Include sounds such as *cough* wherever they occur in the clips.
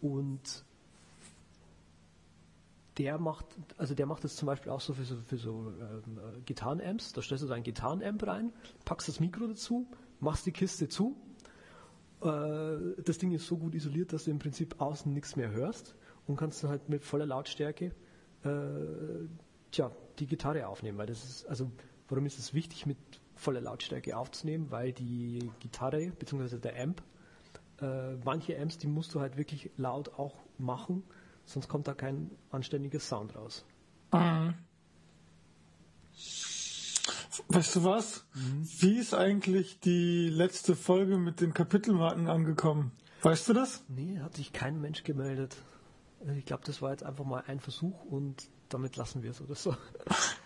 Und der macht, also der macht das zum Beispiel auch so für so, für so ähm, äh, Gitarrenamps. Da stellst du dein Gitarrenamp rein, packst das Mikro dazu, machst die Kiste zu. Äh, das Ding ist so gut isoliert, dass du im Prinzip außen nichts mehr hörst und kannst dann halt mit voller Lautstärke äh, tja, die Gitarre aufnehmen. Weil das ist, also warum ist es wichtig, mit voller Lautstärke aufzunehmen? Weil die Gitarre bzw. der Amp, äh, manche Amps, die musst du halt wirklich laut auch machen sonst kommt da kein anständiger Sound raus. Mhm. Weißt du was? Mhm. Wie ist eigentlich die letzte Folge mit den Kapitelmarken angekommen? Weißt du das? Nee, hat sich kein Mensch gemeldet. Also ich glaube, das war jetzt einfach mal ein Versuch und damit lassen wir es oder so. *laughs*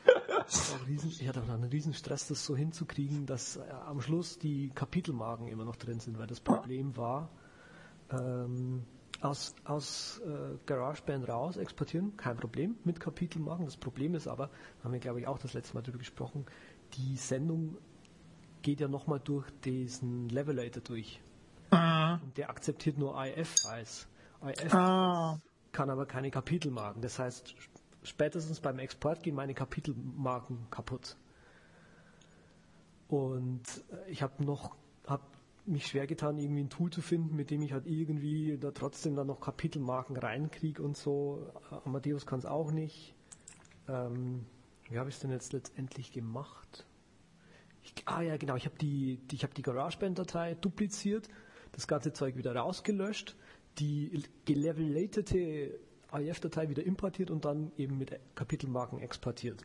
riesen, ich hatte auch einen riesen Stress, das so hinzukriegen, dass äh, am Schluss die Kapitelmarken immer noch drin sind, weil das Problem war, ähm, aus, aus äh, GarageBand raus exportieren, kein Problem mit Kapitelmarken. Das Problem ist aber, haben wir glaube ich auch das letzte Mal darüber gesprochen, die Sendung geht ja nochmal durch diesen Levelator durch. Ah. Und der akzeptiert nur IF-Files. IF ah. kann aber keine Kapitelmarken. Das heißt, spätestens beim Export gehen meine Kapitelmarken kaputt. Und äh, ich habe noch hab mich schwer getan, irgendwie ein Tool zu finden, mit dem ich halt irgendwie da trotzdem dann noch Kapitelmarken reinkriege und so. Amadeus kann es auch nicht. Ähm, wie habe ich es denn jetzt letztendlich gemacht? Ich, ah ja, genau, ich habe die, die, hab die GarageBand-Datei dupliziert, das ganze Zeug wieder rausgelöscht, die gelevelatete IF-Datei wieder importiert und dann eben mit Kapitelmarken exportiert.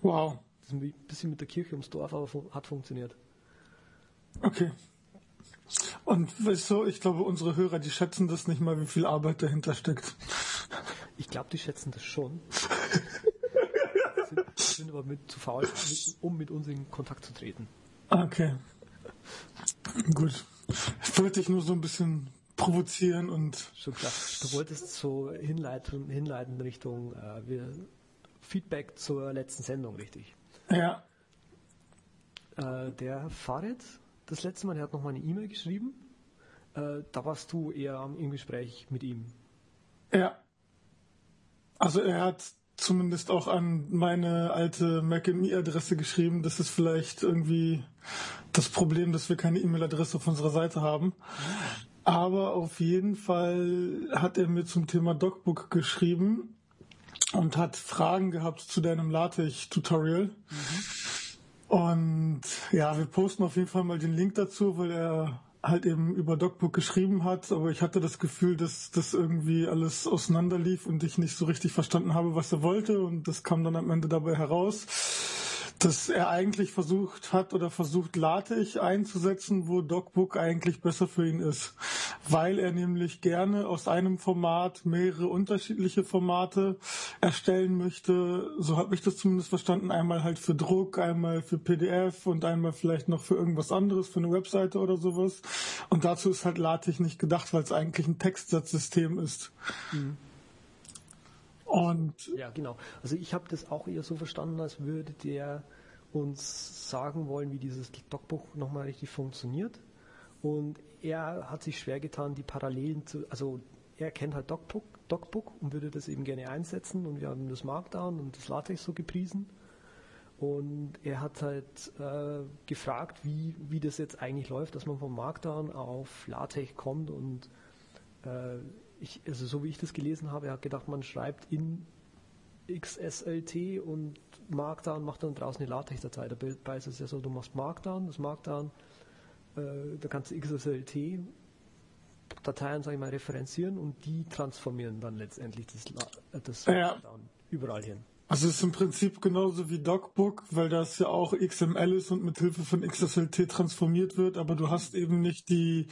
Wow. Das ist ein bisschen mit der Kirche ums Dorf, aber hat funktioniert. Okay. Und weißt du, ich glaube, unsere Hörer, die schätzen das nicht mal, wie viel Arbeit dahinter steckt. Ich glaube, die schätzen das schon. *laughs* sind, sind aber mit zu faul, um mit uns in Kontakt zu treten. Okay. Gut. Ich wollte dich nur so ein bisschen provozieren und. Schon klar. Du wolltest so hinleiten, hinleiten in Richtung äh, wir, Feedback zur letzten Sendung, richtig? Ja. Äh, der Farid das letzte Mal, er hat noch mal eine E-Mail geschrieben. Äh, da warst du eher im Gespräch mit ihm. Ja. Also er hat zumindest auch an meine alte MacMe-Adresse geschrieben. Das ist vielleicht irgendwie das Problem, dass wir keine E-Mail-Adresse auf unserer Seite haben. Aber auf jeden Fall hat er mir zum Thema DocBook geschrieben und hat Fragen gehabt zu deinem LaTeX-Tutorial. Mhm. Und ja, wir posten auf jeden Fall mal den Link dazu, weil er halt eben über DocBook geschrieben hat, aber ich hatte das Gefühl, dass das irgendwie alles auseinanderlief und ich nicht so richtig verstanden habe, was er wollte und das kam dann am Ende dabei heraus dass er eigentlich versucht hat oder versucht LaTeX einzusetzen, wo DocBook eigentlich besser für ihn ist, weil er nämlich gerne aus einem Format mehrere unterschiedliche Formate erstellen möchte. So habe ich das zumindest verstanden. Einmal halt für Druck, einmal für PDF und einmal vielleicht noch für irgendwas anderes, für eine Webseite oder sowas. Und dazu ist halt LaTeX nicht gedacht, weil es eigentlich ein Textsatzsystem ist. Mhm. Und ja, genau. Also ich habe das auch eher so verstanden, als würde der uns sagen wollen, wie dieses Dogbook nochmal richtig funktioniert. Und er hat sich schwer getan, die Parallelen zu, also er kennt halt Dogbook, Dogbook und würde das eben gerne einsetzen und wir haben das Markdown und das LaTeX so gepriesen. Und er hat halt äh, gefragt, wie, wie das jetzt eigentlich läuft, dass man vom Markdown auf LaTeX kommt und äh, ich, also so wie ich das gelesen habe, er hat gedacht, man schreibt in XSLT und Markdown macht dann draußen eine LaTeX-Datei. Dabei ist es ja so, du machst Markdown, das Markdown, äh, da kannst du XSLT Dateien, sage ich mal, referenzieren und die transformieren dann letztendlich das, äh, das Markdown überall hin. Also es ist im Prinzip genauso wie DocBook, weil das ja auch XML ist und mit Hilfe von XSLT transformiert wird, aber du hast eben nicht die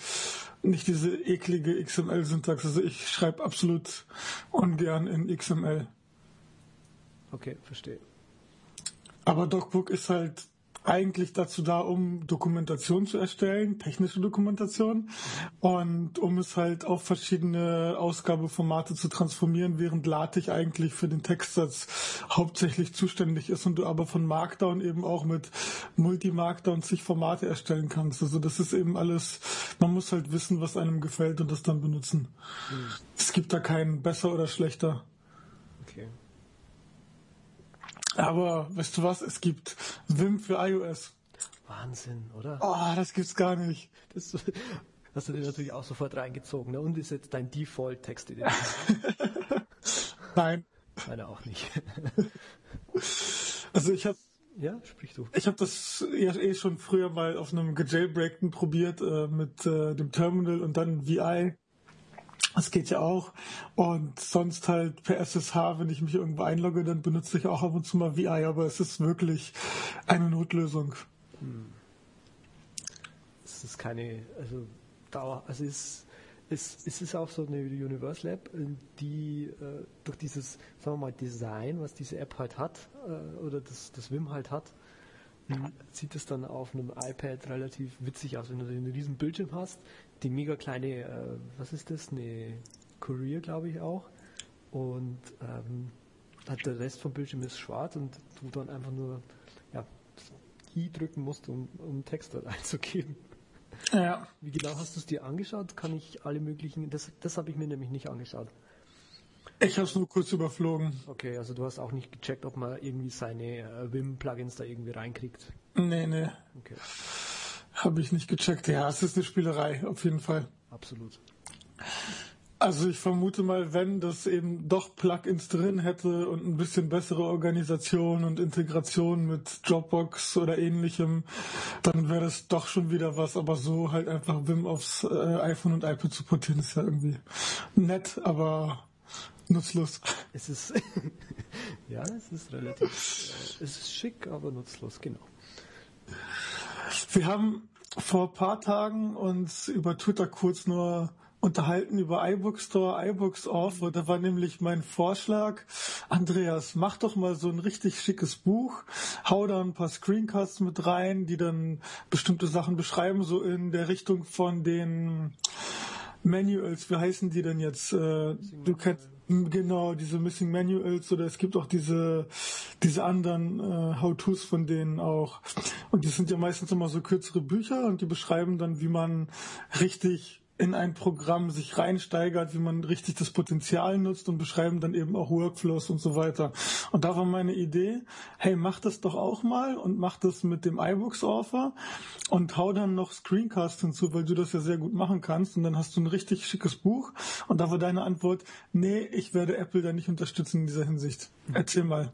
nicht diese eklige XML-Syntax. Also ich schreibe absolut ungern in XML. Okay, verstehe. Aber DocBook ist halt eigentlich dazu da, um Dokumentation zu erstellen, technische Dokumentation und um es halt auf verschiedene Ausgabeformate zu transformieren, während LaTeX eigentlich für den Textsatz hauptsächlich zuständig ist und du aber von Markdown eben auch mit Multi-Markdown sich Formate erstellen kannst. Also das ist eben alles, man muss halt wissen, was einem gefällt und das dann benutzen. Mhm. Es gibt da keinen besser oder schlechter. Aber weißt du was? Es gibt Vim für iOS. Wahnsinn, oder? Oh, das gibt's gar nicht. Das hast du dir natürlich auch sofort reingezogen. Ne? Und ist jetzt dein Default-Text? *laughs* Nein. Meine auch nicht. also ich habe ja, sprich du. Ich habe das ja eh schon früher mal auf einem gejailbreakten probiert äh, mit äh, dem Terminal und dann VI. Das geht ja auch. Und sonst halt per SSH, wenn ich mich irgendwo einlogge, dann benutze ich auch ab und zu mal VI, aber es ist wirklich eine Notlösung. Es ist keine, also Dauer, also es, es, es ist auch so eine Universal App, die äh, durch dieses, sagen wir mal, Design, was diese App halt hat, äh, oder das, das Wim halt hat, sieht es dann auf einem iPad relativ witzig aus, wenn du einen riesen Bildschirm hast, die mega kleine, äh, was ist das, eine Courier, glaube ich auch, und ähm, der Rest vom Bildschirm ist schwarz und du dann einfach nur ja, I drücken musst, um, um Text dort *laughs* einzugeben. Ja. Wie genau hast du es dir angeschaut? Kann ich alle möglichen, das, das habe ich mir nämlich nicht angeschaut. Ich habe es nur kurz überflogen. Okay, also du hast auch nicht gecheckt, ob man irgendwie seine äh, Vim-Plugins da irgendwie reinkriegt. Nee, nee. Okay. Habe ich nicht gecheckt. Ja, es ist eine Spielerei, auf jeden Fall. Absolut. Also ich vermute mal, wenn das eben doch Plugins drin hätte und ein bisschen bessere Organisation und Integration mit Dropbox oder ähnlichem, dann wäre das doch schon wieder was. Aber so halt einfach Vim aufs äh, iPhone und iPad zu portieren, ist ja irgendwie nett, aber nutzlos. Es ist, *laughs* ja, es ist relativ, äh, es ist schick, aber nutzlos, genau. Wir haben vor paar Tagen uns über Twitter kurz nur unterhalten über iBookstore, iBooks Off. Und da war nämlich mein Vorschlag, Andreas, mach doch mal so ein richtig schickes Buch, hau da ein paar Screencasts mit rein, die dann bestimmte Sachen beschreiben, so in der Richtung von den Manuals, wie heißen die denn jetzt? Äh, du kennst Genau, diese Missing Manuals oder es gibt auch diese, diese anderen äh, How-Tos von denen auch. Und die sind ja meistens immer so kürzere Bücher und die beschreiben dann, wie man richtig in ein Programm sich reinsteigert, wie man richtig das Potenzial nutzt und beschreiben dann eben auch Workflows und so weiter. Und da war meine Idee, hey, mach das doch auch mal und mach das mit dem iBooks Offer und hau dann noch Screencast hinzu, weil du das ja sehr gut machen kannst und dann hast du ein richtig schickes Buch. Und da war deine Antwort, nee, ich werde Apple da nicht unterstützen in dieser Hinsicht. Erzähl mal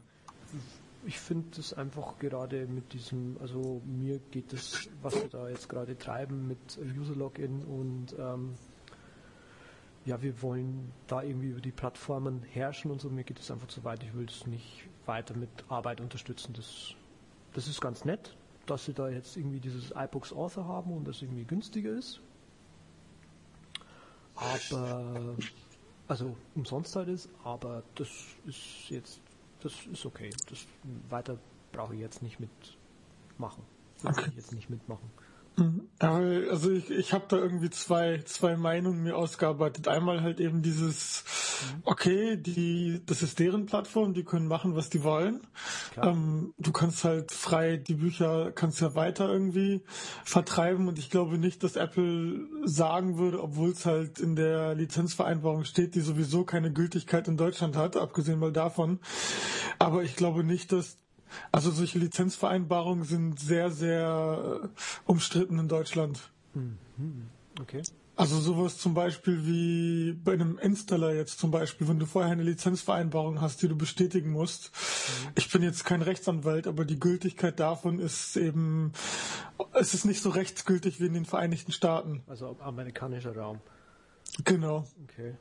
ich finde es einfach gerade mit diesem, also mir geht es, was wir da jetzt gerade treiben mit User-Login und ähm, ja, wir wollen da irgendwie über die Plattformen herrschen und so, mir geht es einfach zu weit, ich will es nicht weiter mit Arbeit unterstützen. Das, das ist ganz nett, dass sie da jetzt irgendwie dieses iBooks Author haben und das irgendwie günstiger ist. Aber, also umsonst halt ist, aber das ist jetzt das ist okay. Das weiter brauche ich jetzt nicht mitmachen. Das okay. ich jetzt nicht mitmachen. Mhm. Also ich, ich habe da irgendwie zwei, zwei Meinungen mir ausgearbeitet. Einmal halt eben dieses, mhm. okay, die, das ist deren Plattform, die können machen, was die wollen. Ähm, du kannst halt frei die Bücher, kannst ja weiter irgendwie vertreiben und ich glaube nicht, dass Apple sagen würde, obwohl es halt in der Lizenzvereinbarung steht, die sowieso keine Gültigkeit in Deutschland hat, abgesehen mal davon. Aber ich glaube nicht, dass also solche Lizenzvereinbarungen sind sehr, sehr äh, umstritten in Deutschland. Mhm. Okay. Also sowas zum Beispiel wie bei einem Installer jetzt zum Beispiel, wenn du vorher eine Lizenzvereinbarung hast, die du bestätigen musst. Mhm. Ich bin jetzt kein Rechtsanwalt, aber die Gültigkeit davon ist eben, es ist nicht so rechtsgültig wie in den Vereinigten Staaten. Also amerikanischer Raum. Genau. Okay.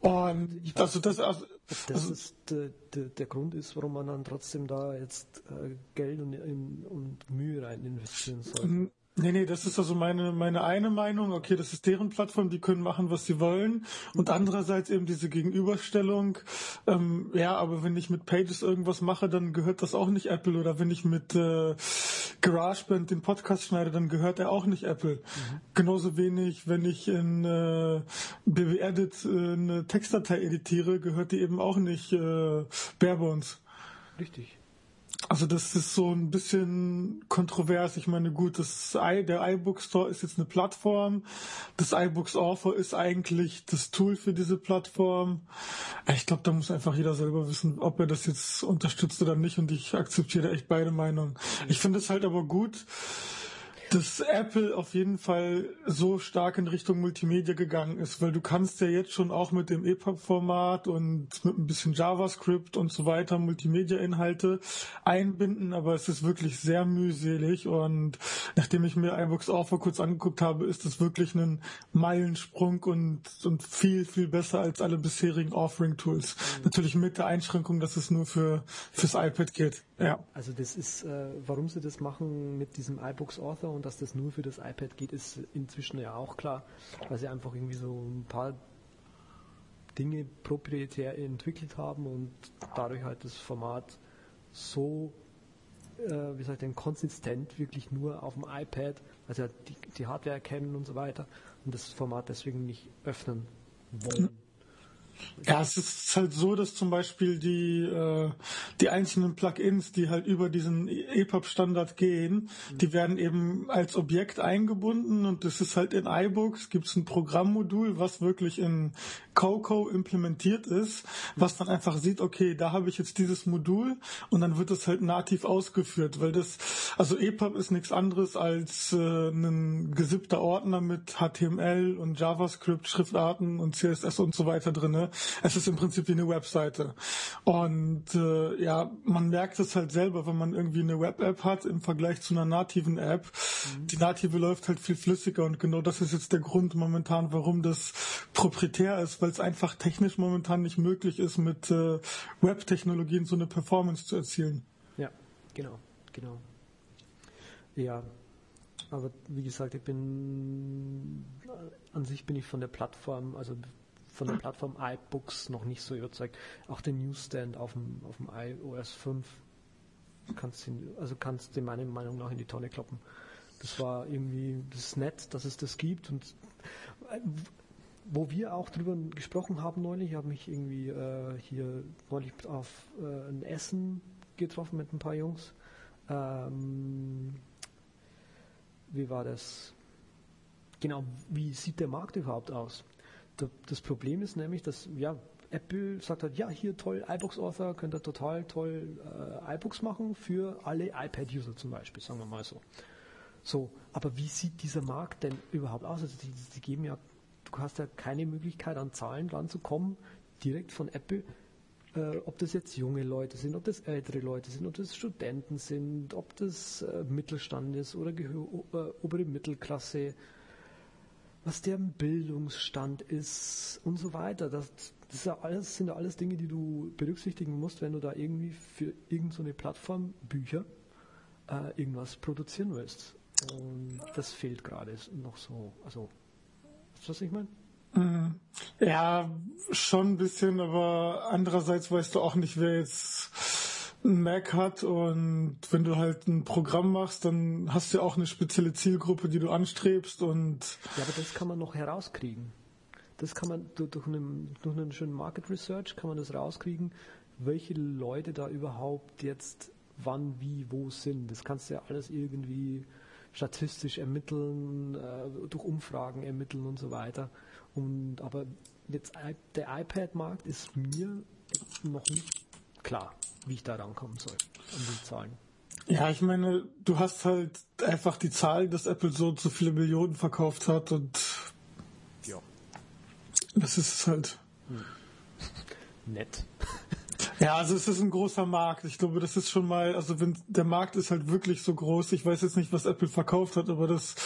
Und also das, also, das also, ist der, der, der, Grund ist, warum man dann trotzdem da jetzt äh, Geld und, in, und Mühe rein investieren soll. Nee, nee, das ist also meine, meine eine Meinung. Okay, das ist deren Plattform, die können machen, was sie wollen. Und andererseits eben diese Gegenüberstellung. Ähm, ja, aber wenn ich mit Pages irgendwas mache, dann gehört das auch nicht Apple. Oder wenn ich mit äh, GarageBand den Podcast schneide, dann gehört er auch nicht Apple. Mhm. Genauso wenig, wenn ich in äh, BB Edit äh, eine Textdatei editiere, gehört die eben auch nicht äh, Barebones. Richtig. Also das ist so ein bisschen kontrovers. Ich meine, gut, das I, der iBook Store ist jetzt eine Plattform. Das iBooks Author ist eigentlich das Tool für diese Plattform. Ich glaube, da muss einfach jeder selber wissen, ob er das jetzt unterstützt oder nicht. Und ich akzeptiere echt beide Meinungen. Ich finde es halt aber gut, dass Apple auf jeden Fall so stark in Richtung Multimedia gegangen ist, weil du kannst ja jetzt schon auch mit dem EPUB-Format und mit ein bisschen JavaScript und so weiter Multimedia-Inhalte einbinden, aber es ist wirklich sehr mühselig und nachdem ich mir iBooks Offer kurz angeguckt habe, ist es wirklich ein Meilensprung und, und viel, viel besser als alle bisherigen Offering-Tools. Mhm. Natürlich mit der Einschränkung, dass es nur für fürs iPad geht. Ja. Also das ist, äh, warum sie das machen mit diesem iBooks Author und dass das nur für das iPad geht, ist inzwischen ja auch klar, weil sie einfach irgendwie so ein paar Dinge proprietär entwickelt haben und dadurch halt das Format so, äh, wie soll ich denn, konsistent wirklich nur auf dem iPad, also die, die Hardware erkennen und so weiter und das Format deswegen nicht öffnen wollen. Ja, es ist halt so, dass zum Beispiel die, äh, die einzelnen Plugins, die halt über diesen EPUB-Standard gehen, mhm. die werden eben als Objekt eingebunden und das ist halt in iBooks, gibt es ein Programmmodul, was wirklich in Coco implementiert ist, was dann einfach sieht, okay, da habe ich jetzt dieses Modul und dann wird das halt nativ ausgeführt, weil das, also EPUB ist nichts anderes als äh, ein gesippter Ordner mit HTML und JavaScript, Schriftarten und CSS und so weiter drinne. Es ist im Prinzip wie eine Webseite. Und äh, ja, man merkt es halt selber, wenn man irgendwie eine Web-App hat im Vergleich zu einer nativen App. Mhm. Die native läuft halt viel flüssiger und genau das ist jetzt der Grund momentan, warum das proprietär ist, weil weil es einfach technisch momentan nicht möglich ist, mit äh, Web-Technologien so eine Performance zu erzielen. Ja, genau, genau. Ja, aber wie gesagt, ich bin an sich bin ich von der Plattform, also von der Plattform iBooks noch nicht so überzeugt. Auch der Newsstand auf dem, auf dem iOS 5 kannst du, also kannst du meiner Meinung nach in die Tonne kloppen. Das war irgendwie, das ist nett, dass es das gibt und wo wir auch drüber gesprochen haben neulich, ich habe mich irgendwie äh, hier neulich auf äh, ein Essen getroffen mit ein paar Jungs. Ähm, wie war das? Genau, wie sieht der Markt überhaupt aus? Das Problem ist nämlich, dass ja, Apple sagt halt, ja, hier toll, iBooks Author, könnt ihr total toll äh, iBooks machen für alle iPad-User zum Beispiel, sagen wir mal so. So, aber wie sieht dieser Markt denn überhaupt aus? Also die, die geben ja du hast ja keine Möglichkeit an Zahlen ranzukommen, direkt von Apple, äh, ob das jetzt junge Leute sind, ob das ältere Leute sind, ob das Studenten sind, ob das äh, Mittelstand ist oder äh, obere Mittelklasse, was der Bildungsstand ist und so weiter. Das, das ja alles, sind ja alles Dinge, die du berücksichtigen musst, wenn du da irgendwie für irgendeine so Plattform Bücher äh, irgendwas produzieren willst. Und das fehlt gerade noch so. Also Weißt du, was ich meine? Mhm. Ja, schon ein bisschen, aber andererseits weißt du auch nicht, wer jetzt Mac hat und wenn du halt ein Programm machst, dann hast du ja auch eine spezielle Zielgruppe, die du anstrebst und. Ja, aber das kann man noch herauskriegen. Das kann man durch, einen, durch einen schönen Market Research kann man das rauskriegen, welche Leute da überhaupt jetzt wann, wie, wo sind. Das kannst du ja alles irgendwie statistisch ermitteln, äh, durch Umfragen ermitteln und so weiter. Und aber jetzt der iPad-Markt ist mir noch nicht klar, wie ich da rankommen soll an die Zahlen. Ja, ich meine, du hast halt einfach die Zahl, dass Apple so zu viele Millionen verkauft hat und ja. Das ist es halt. Hm. Nett. *laughs* Ja, also es ist ein großer Markt. Ich glaube, das ist schon mal, also wenn der Markt ist halt wirklich so groß. Ich weiß jetzt nicht, was Apple verkauft hat, aber das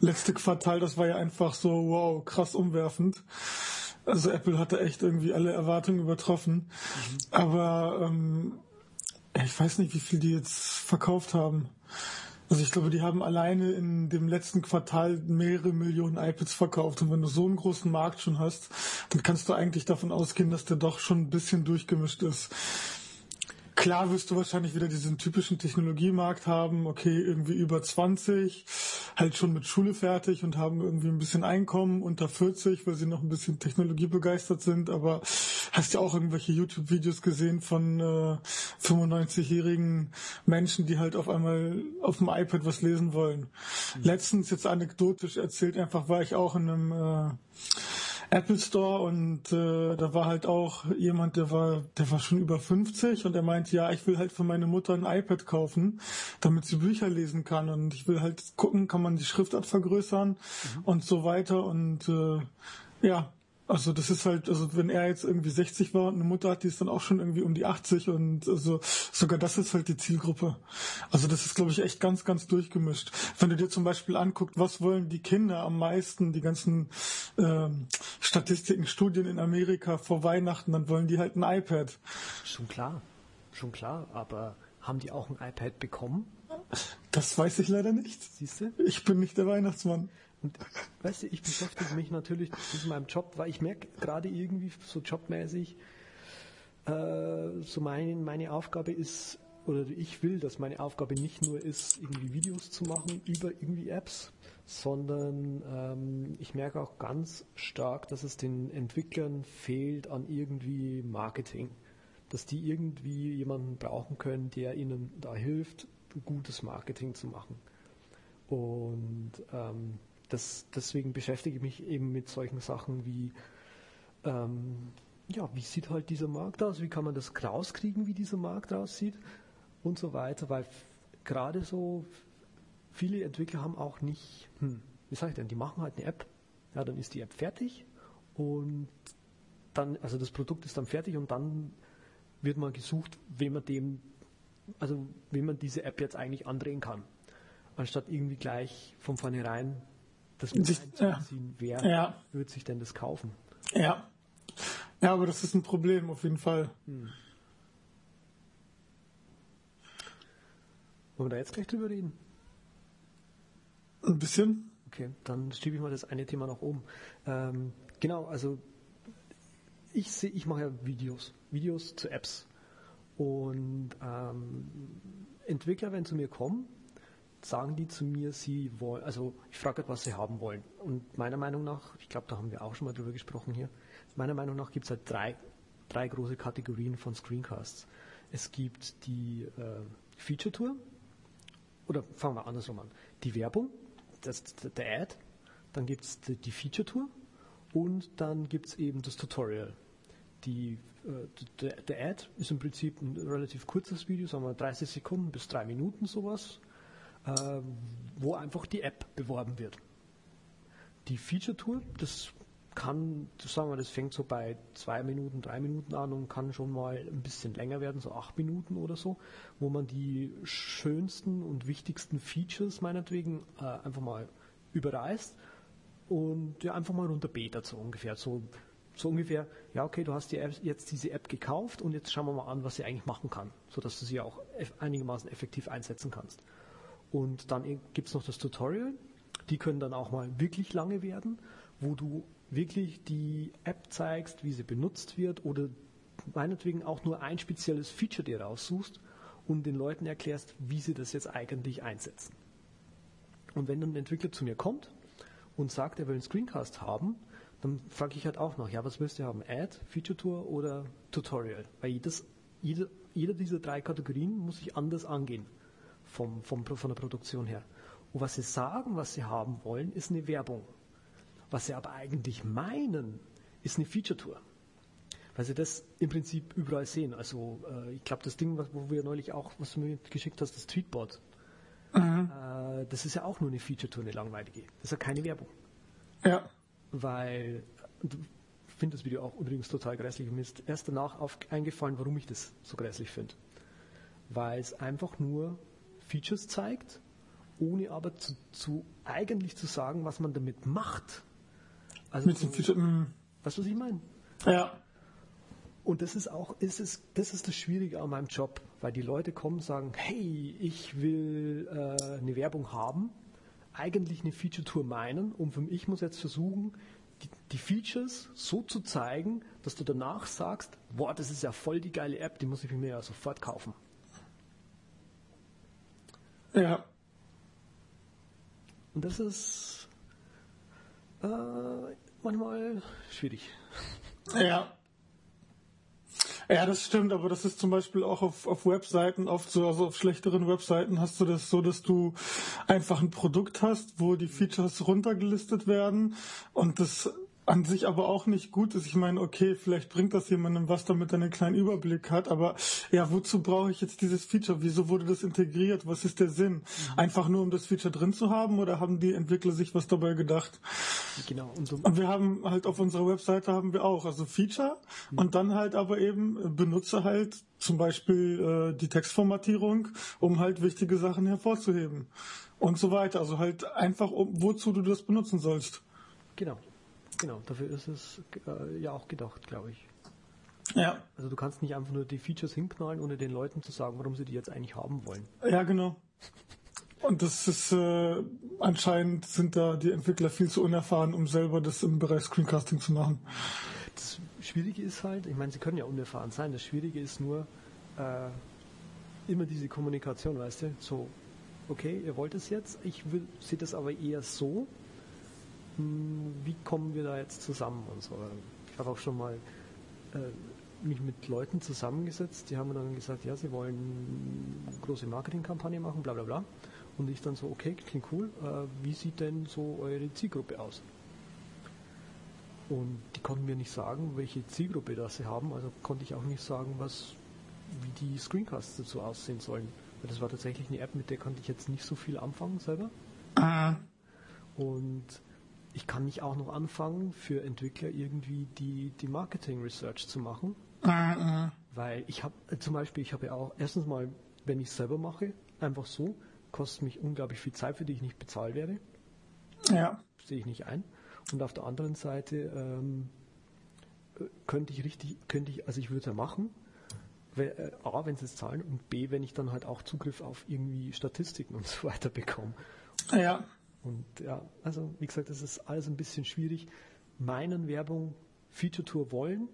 letzte Quartal, das war ja einfach so, wow, krass umwerfend. Also Apple hatte echt irgendwie alle Erwartungen übertroffen. Mhm. Aber ähm, ich weiß nicht, wie viel die jetzt verkauft haben. Also ich glaube, die haben alleine in dem letzten Quartal mehrere Millionen iPads verkauft. Und wenn du so einen großen Markt schon hast, dann kannst du eigentlich davon ausgehen, dass der doch schon ein bisschen durchgemischt ist. Klar wirst du wahrscheinlich wieder diesen typischen Technologiemarkt haben, okay, irgendwie über 20, halt schon mit Schule fertig und haben irgendwie ein bisschen Einkommen unter 40, weil sie noch ein bisschen technologiebegeistert sind, aber hast ja auch irgendwelche YouTube-Videos gesehen von äh, 95-jährigen Menschen, die halt auf einmal auf dem iPad was lesen wollen. Mhm. Letztens jetzt anekdotisch erzählt, einfach war ich auch in einem äh, Apple Store und äh, da war halt auch jemand, der war, der war schon über 50 und er meinte, ja, ich will halt für meine Mutter ein iPad kaufen, damit sie Bücher lesen kann und ich will halt gucken, kann man die Schriftart vergrößern mhm. und so weiter und äh, ja, also das ist halt, also wenn er jetzt irgendwie 60 war und eine Mutter hat, die ist dann auch schon irgendwie um die 80 und also sogar das ist halt die Zielgruppe. Also das ist, glaube ich, echt ganz, ganz durchgemischt. Wenn du dir zum Beispiel anguckst, was wollen die Kinder am meisten, die ganzen ähm, Statistiken, Studien in Amerika vor Weihnachten, dann wollen die halt ein iPad. Schon klar, schon klar, aber haben die auch ein iPad bekommen? Das weiß ich leider nicht. Siehst du? Ich bin nicht der Weihnachtsmann. Und weißt du, ich beschäftige mich natürlich mit meinem Job, weil ich merke gerade irgendwie so jobmäßig, äh, so mein, meine Aufgabe ist, oder ich will, dass meine Aufgabe nicht nur ist, irgendwie Videos zu machen über irgendwie Apps, sondern ähm, ich merke auch ganz stark, dass es den Entwicklern fehlt an irgendwie Marketing. Dass die irgendwie jemanden brauchen können, der ihnen da hilft, gutes Marketing zu machen. Und ähm, das, deswegen beschäftige ich mich eben mit solchen Sachen wie, ähm, ja, wie sieht halt dieser Markt aus, wie kann man das rauskriegen, wie dieser Markt aussieht? Und so weiter, weil gerade so viele Entwickler haben auch nicht, hm, wie sage ich denn, die machen halt eine App, ja, dann ist die App fertig und dann, also das Produkt ist dann fertig und dann wird mal gesucht, wem man dem, also wem man diese App jetzt eigentlich andrehen kann. Anstatt irgendwie gleich von vornherein das mit sich, einzubeziehen. Ja. Wer ja. wird sich denn das kaufen? Ja. Ja, aber das ist ein Problem auf jeden Fall. Hm. Wollen wir da jetzt gleich drüber reden? Ein bisschen. Okay, dann schiebe ich mal das eine Thema nach oben. Ähm, genau, also ich sehe, ich mache ja Videos, Videos zu Apps. Und ähm, Entwickler, wenn zu mir kommen, sagen die zu mir, sie wollen, also ich frage, was sie haben wollen. Und meiner Meinung nach, ich glaube, da haben wir auch schon mal drüber gesprochen hier, meiner Meinung nach gibt es halt drei, drei große Kategorien von Screencasts. Es gibt die äh, Feature Tour, oder fangen wir andersrum an. Die Werbung, das, der Ad, dann gibt es die, Feature Tour und dann gibt es eben das Tutorial. Die, äh, der, der Ad ist im Prinzip ein relativ kurzes Video, sagen wir 30 Sekunden bis drei Minuten sowas wo einfach die App beworben wird. Die Feature Tour, das kann, sagen wir, das fängt so bei zwei Minuten, drei Minuten an und kann schon mal ein bisschen länger werden, so acht Minuten oder so, wo man die schönsten und wichtigsten Features meinetwegen äh, einfach mal überreißt und ja, einfach mal runterbetert, so ungefähr. So, so ungefähr, ja, okay, du hast die App, jetzt diese App gekauft und jetzt schauen wir mal an, was sie eigentlich machen kann, sodass du sie auch einigermaßen effektiv einsetzen kannst. Und dann gibt es noch das Tutorial. Die können dann auch mal wirklich lange werden, wo du wirklich die App zeigst, wie sie benutzt wird oder meinetwegen auch nur ein spezielles Feature dir raussuchst und den Leuten erklärst, wie sie das jetzt eigentlich einsetzen. Und wenn dann ein Entwickler zu mir kommt und sagt, er will einen Screencast haben, dann frage ich halt auch noch, ja, was willst du haben? Ad, Feature Tour oder Tutorial? Weil jedes, jede, jeder dieser drei Kategorien muss ich anders angehen vom, vom, von der Produktion her. Und was sie sagen, was sie haben wollen, ist eine Werbung. Was sie aber eigentlich meinen, ist eine Feature-Tour. Weil sie das im Prinzip überall sehen. Also äh, ich glaube, das Ding, was, wo wir neulich auch, was du mir geschickt hast, das Tweetbot, mhm. äh, das ist ja auch nur eine Feature-Tour, eine langweilige. Das ist ja keine Werbung. Ja. Weil, ich finde das Video auch übrigens total grässlich. Mir ist erst danach auf, eingefallen, warum ich das so grässlich finde. Weil es einfach nur Features zeigt, ohne aber zu, zu eigentlich zu sagen, was man damit macht. Also Mit dem Feature, mm. weißt du, was ich meine? Ja. Und das ist auch, ist es, das ist das Schwierige an meinem Job, weil die Leute kommen und sagen, hey, ich will äh, eine Werbung haben, eigentlich eine Feature-Tour meinen und ich muss jetzt versuchen, die, die, Features so zu zeigen, dass du danach sagst, boah, das ist ja voll die geile App, die muss ich mir ja sofort kaufen. Ja. Und das ist äh, manchmal schwierig. Ja. Ja, das stimmt, aber das ist zum Beispiel auch auf, auf Webseiten oft so, also auf schlechteren Webseiten hast du das so, dass du einfach ein Produkt hast, wo die Features runtergelistet werden und das an sich aber auch nicht gut ist. Ich meine, okay, vielleicht bringt das jemandem was, damit er einen kleinen Überblick hat, aber ja, wozu brauche ich jetzt dieses Feature? Wieso wurde das integriert? Was ist der Sinn? Mhm. Einfach nur, um das Feature drin zu haben oder haben die Entwickler sich was dabei gedacht? Genau. Und, so und wir haben halt auf unserer Webseite haben wir auch, also Feature mhm. und dann halt aber eben benutze halt zum Beispiel äh, die Textformatierung, um halt wichtige Sachen hervorzuheben und so weiter. Also halt einfach, um, wozu du das benutzen sollst. Genau. Genau, dafür ist es äh, ja auch gedacht, glaube ich. Ja. Also du kannst nicht einfach nur die Features hinknallen, ohne den Leuten zu sagen, warum sie die jetzt eigentlich haben wollen. Ja, genau. Und das ist äh, anscheinend sind da die Entwickler viel zu unerfahren, um selber das im Bereich Screencasting zu machen. Das Schwierige ist halt, ich meine, sie können ja unerfahren sein. Das Schwierige ist nur äh, immer diese Kommunikation, weißt du? So, okay, ihr wollt es jetzt, ich sehe das aber eher so, wie kommen wir da jetzt zusammen und so. Ich habe auch schon mal äh, mich mit Leuten zusammengesetzt, die haben dann gesagt, ja, sie wollen eine große Marketingkampagne machen, bla bla bla. Und ich dann so, okay, klingt cool, äh, wie sieht denn so eure Zielgruppe aus? Und die konnten mir nicht sagen, welche Zielgruppe das sie haben, also konnte ich auch nicht sagen, was, wie die Screencasts dazu aussehen sollen. Weil das war tatsächlich eine App, mit der konnte ich jetzt nicht so viel anfangen selber. Ah. Und ich kann nicht auch noch anfangen, für Entwickler irgendwie die, die Marketing Research zu machen. Uh, Weil ich habe äh, zum Beispiel, ich habe ja auch, erstens mal, wenn ich es selber mache, einfach so, kostet mich unglaublich viel Zeit, für die ich nicht bezahlt werde. Ja. Sehe ich nicht ein. Und auf der anderen Seite ähm, könnte ich richtig, könnte ich, also ich würde es ja machen, äh, A, wenn sie es zahlen und B, wenn ich dann halt auch Zugriff auf irgendwie Statistiken und so weiter bekomme. Ja. Und ja, also wie gesagt, das ist alles ein bisschen schwierig. Meinen Werbung Feature Tour wollen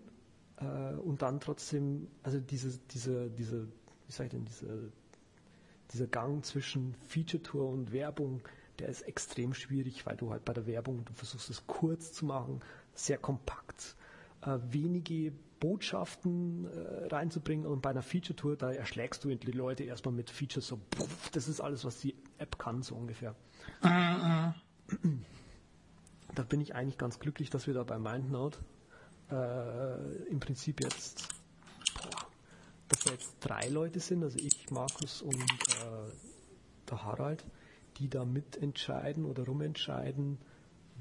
äh, und dann trotzdem, also diese, diese, diese, wie sag ich denn, diese, dieser Gang zwischen Feature Tour und Werbung, der ist extrem schwierig, weil du halt bei der Werbung, du versuchst es kurz zu machen, sehr kompakt, äh, wenige Botschaften äh, reinzubringen und bei einer Feature Tour, da erschlägst du die Leute erstmal mit Features so, puff, das ist alles, was die App kann, so ungefähr. Da bin ich eigentlich ganz glücklich, dass wir da bei MindNote äh, im Prinzip jetzt, boah, dass wir jetzt drei Leute sind, also ich, Markus und äh, der Harald, die da mitentscheiden oder rumentscheiden,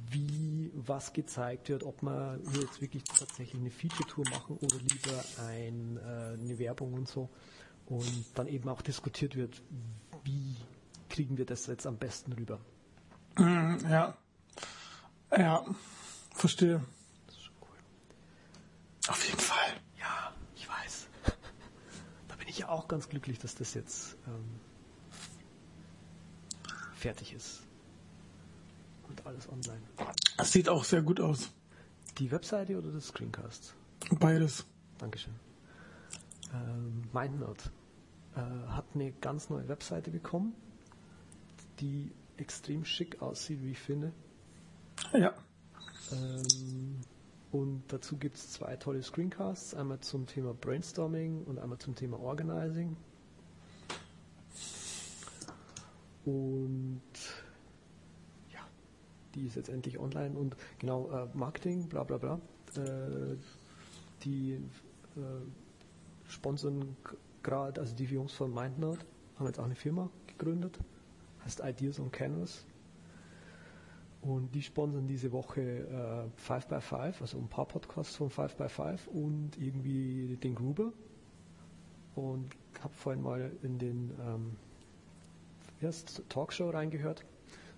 wie was gezeigt wird, ob wir hier jetzt wirklich tatsächlich eine Feature-Tour machen oder lieber ein, äh, eine Werbung und so. Und dann eben auch diskutiert wird, wie kriegen wir das jetzt am besten rüber. Mhm, ja. Ja, verstehe. Das ist schon cool. Auf jeden Fall. Ja, ich weiß. *laughs* Da bin ich ja auch ganz glücklich, dass das jetzt ähm, fertig ist. Und alles online. Das sieht auch sehr gut aus. Die Webseite oder das Screencast? Beides. Dankeschön. Ähm, MindNote äh, hat eine ganz neue Webseite bekommen die extrem schick aussieht, wie ich finde. Ja. Ähm, und dazu gibt es zwei tolle Screencasts, einmal zum Thema Brainstorming und einmal zum Thema Organizing. Und ja, die ist jetzt endlich online und genau äh, Marketing, bla bla bla. Äh, die äh, sponsern gerade, also die Jungs von MindNode haben jetzt auch eine Firma gegründet heißt Ideas on Canvas. Und die sponsern diese Woche äh, 5x5, also ein paar Podcasts von 5x5 und irgendwie den Gruber. Und habe vorhin mal in den ähm, erst Talkshow reingehört.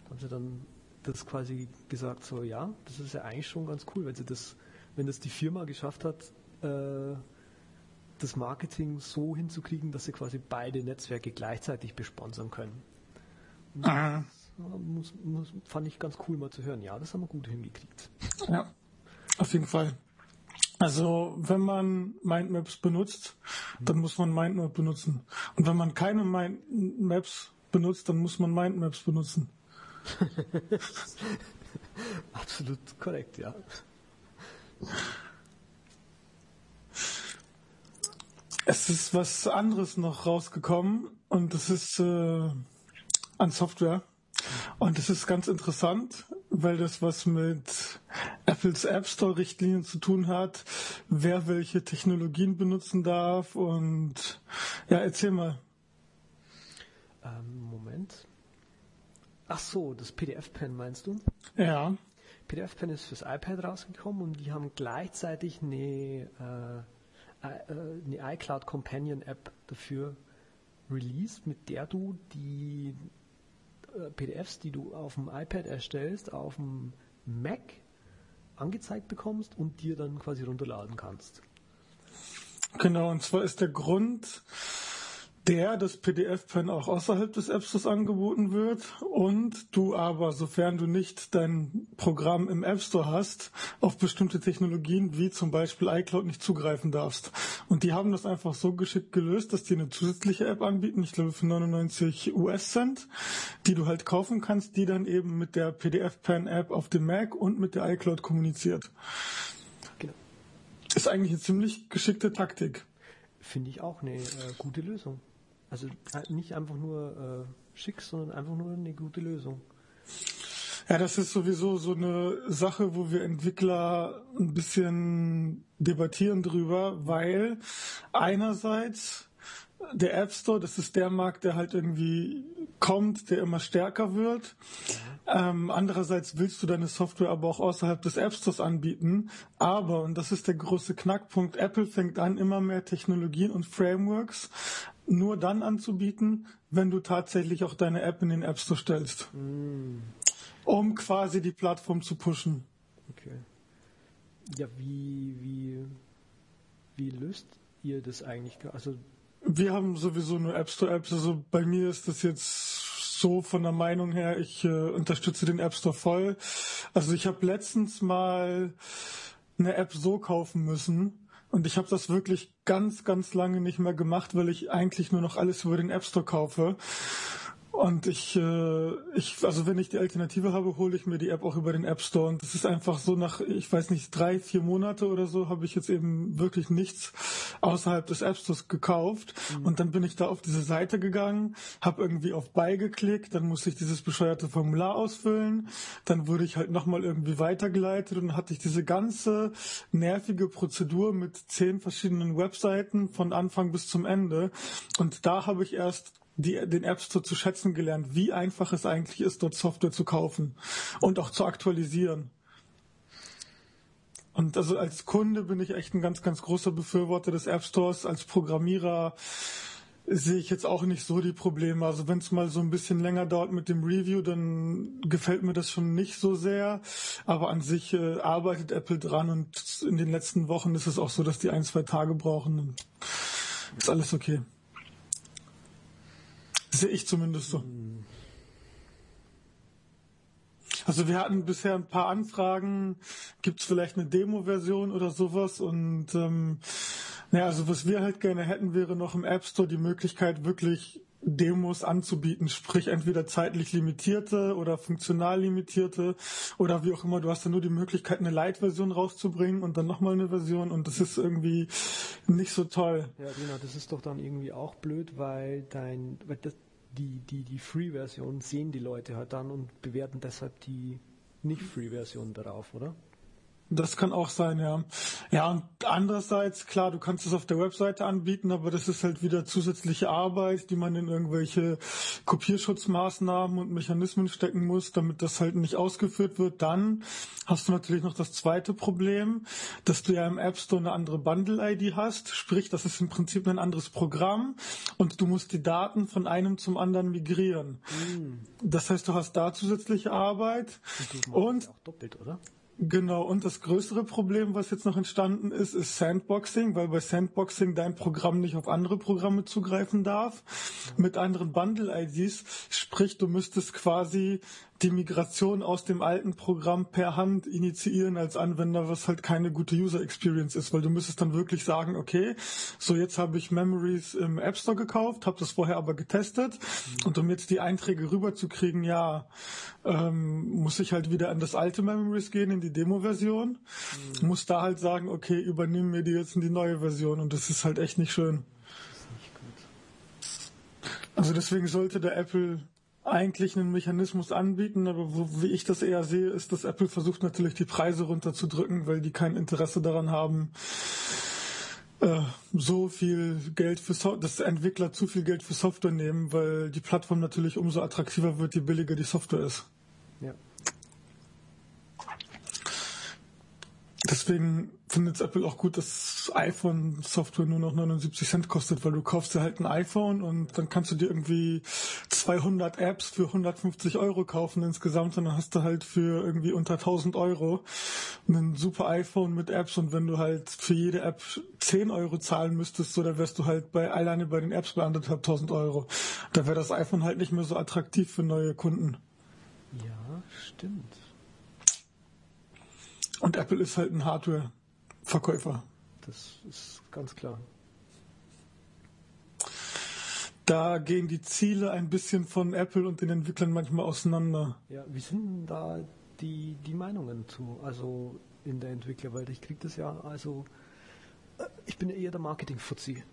Da haben sie dann das quasi gesagt, so ja, das ist ja eigentlich schon ganz cool, wenn sie das, wenn das die Firma geschafft hat, äh, das Marketing so hinzukriegen, dass sie quasi beide Netzwerke gleichzeitig besponsern können. Das muss, muss, fand ich ganz cool mal zu hören. Ja, das haben wir gut hingekriegt. Ja, auf jeden Fall. Also wenn man Mindmaps benutzt, dann muss man Mindmap benutzen. Und wenn man keine Mindmaps benutzt, dann muss man Mindmaps benutzen. *laughs* Absolut korrekt, ja. Es ist was anderes noch rausgekommen und das ist äh, an Software. Und das ist ganz interessant, weil das was mit Apples App Store Richtlinien zu tun hat, wer welche Technologien benutzen darf und ja, erzähl mal. Ähm, Moment. Ach so, das PDF-Pen meinst du? Ja. PDF-Pen ist fürs iPad rausgekommen und die haben gleichzeitig eine, äh, äh eine iCloud Companion App dafür released, mit der du die PDFs, die du auf dem iPad erstellst, auf dem Mac angezeigt bekommst und dir dann quasi runterladen kannst. Genau, und zwar ist der Grund, der das PDF-Pen auch außerhalb des App Stores angeboten wird und du aber, sofern du nicht dein Programm im App Store hast, auf bestimmte Technologien wie zum Beispiel iCloud nicht zugreifen darfst. Und die haben das einfach so geschickt gelöst, dass die eine zusätzliche App anbieten, ich glaube für 99 US-Cent, die du halt kaufen kannst, die dann eben mit der PDF-Pen-App auf dem Mac und mit der iCloud kommuniziert. Genau. Ist eigentlich eine ziemlich geschickte Taktik. Finde ich auch eine äh, gute Lösung. Also äh, nicht einfach nur äh, schick, sondern einfach nur eine gute Lösung. Ja, das ist sowieso so eine Sache, wo wir Entwickler ein bisschen debattieren drüber, weil einerseits der App Store, das ist der Markt, der halt irgendwie kommt, der immer stärker wird. Ähm, andererseits willst du deine Software aber auch außerhalb des App Stores anbieten. Aber, und das ist der große Knackpunkt, Apple fängt an, immer mehr Technologien und Frameworks nur dann anzubieten, wenn du tatsächlich auch deine App in den App Store stellst. Mm. Um quasi die Plattform zu pushen. Okay. Ja, wie, wie, wie löst ihr das eigentlich? Also wir haben sowieso nur App Store Apps. Also bei mir ist das jetzt so von der Meinung her, ich äh, unterstütze den App Store voll. Also ich habe letztens mal eine App so kaufen müssen, und ich habe das wirklich ganz, ganz lange nicht mehr gemacht, weil ich eigentlich nur noch alles über den App Store kaufe. Und ich, äh, ich, also wenn ich die Alternative habe, hole ich mir die App auch über den App Store. Und das ist einfach so nach, ich weiß nicht, drei, vier Monate oder so, habe ich jetzt eben wirklich nichts außerhalb des App Stores gekauft. Mhm. Und dann bin ich da auf diese Seite gegangen, habe irgendwie auf Buy geklickt, dann musste ich dieses bescheuerte Formular ausfüllen, dann wurde ich halt nochmal irgendwie weitergeleitet und dann hatte ich diese ganze nervige Prozedur mit zehn verschiedenen Webseiten von Anfang bis zum Ende. Und da habe ich erst die, den App Store zu schätzen gelernt, wie einfach es eigentlich ist, dort Software zu kaufen und auch zu aktualisieren. Und also als Kunde bin ich echt ein ganz, ganz großer Befürworter des App Stores. Als Programmierer sehe ich jetzt auch nicht so die Probleme. Also wenn es mal so ein bisschen länger dauert mit dem Review, dann gefällt mir das schon nicht so sehr. Aber an sich äh, arbeitet Apple dran und in den letzten Wochen ist es auch so, dass die ein, zwei Tage brauchen. Ist alles okay. Sehe ich zumindest so. Also wir hatten bisher ein paar Anfragen, gibt es vielleicht eine Demo-Version oder sowas und ähm, naja, also was wir halt gerne hätten, wäre noch im App Store die Möglichkeit, wirklich Demos anzubieten, sprich entweder zeitlich limitierte oder funktional limitierte oder wie auch immer. Du hast ja nur die Möglichkeit, eine Light-Version rauszubringen und dann nochmal eine Version und das ist irgendwie nicht so toll. Ja, genau, das ist doch dann irgendwie auch blöd, weil dein, weil das, die, die, die Free-Version sehen die Leute halt dann und bewerten deshalb die Nicht-Free-Version darauf, oder? Das kann auch sein, ja. Ja, und andererseits, klar, du kannst es auf der Webseite anbieten, aber das ist halt wieder zusätzliche Arbeit, die man in irgendwelche Kopierschutzmaßnahmen und Mechanismen stecken muss, damit das halt nicht ausgeführt wird. Dann hast du natürlich noch das zweite Problem, dass du ja im App Store eine andere Bundle-ID hast, sprich, das ist im Prinzip ein anderes Programm und du musst die Daten von einem zum anderen migrieren. Mhm. Das heißt, du hast da zusätzliche Arbeit und, und auch doppelt, oder? Genau, und das größere Problem, was jetzt noch entstanden ist, ist Sandboxing, weil bei Sandboxing dein Programm nicht auf andere Programme zugreifen darf, mit anderen Bundle-IDs. Sprich, du müsstest quasi die Migration aus dem alten Programm per Hand initiieren als Anwender, was halt keine gute User Experience ist, weil du müsstest dann wirklich sagen, okay, so jetzt habe ich Memories im App Store gekauft, habe das vorher aber getestet mhm. und um jetzt die Einträge rüberzukriegen, ja, ähm, muss ich halt wieder an das alte Memories gehen, in die Demo-Version, mhm. muss da halt sagen, okay, übernehmen mir die jetzt in die neue Version und das ist halt echt nicht schön. Also deswegen sollte der Apple eigentlich einen Mechanismus anbieten, aber wo, wie ich das eher sehe, ist, dass Apple versucht natürlich die Preise runterzudrücken, weil die kein Interesse daran haben, äh, so viel Geld für so dass Entwickler zu viel Geld für Software nehmen, weil die Plattform natürlich umso attraktiver wird, je billiger die Software ist. Ja. Deswegen findet Apple auch gut, dass iPhone-Software nur noch 79 Cent kostet, weil du kaufst dir halt ein iPhone und dann kannst du dir irgendwie 200 Apps für 150 Euro kaufen insgesamt und dann hast du halt für irgendwie unter 1000 Euro ein super iPhone mit Apps und wenn du halt für jede App 10 Euro zahlen müsstest, so dann wärst du halt bei alleine bei den Apps bei anderthalb tausend Euro. Da wäre das iPhone halt nicht mehr so attraktiv für neue Kunden. Ja, stimmt. Und Apple ist halt ein Hardware-Verkäufer. Das ist ganz klar. Da gehen die Ziele ein bisschen von Apple und den Entwicklern manchmal auseinander. Ja, wie sind da die, die Meinungen zu, also in der Entwicklerwelt? Ich kriege das ja, also äh, ich bin eher der Marketing-Fuzzi.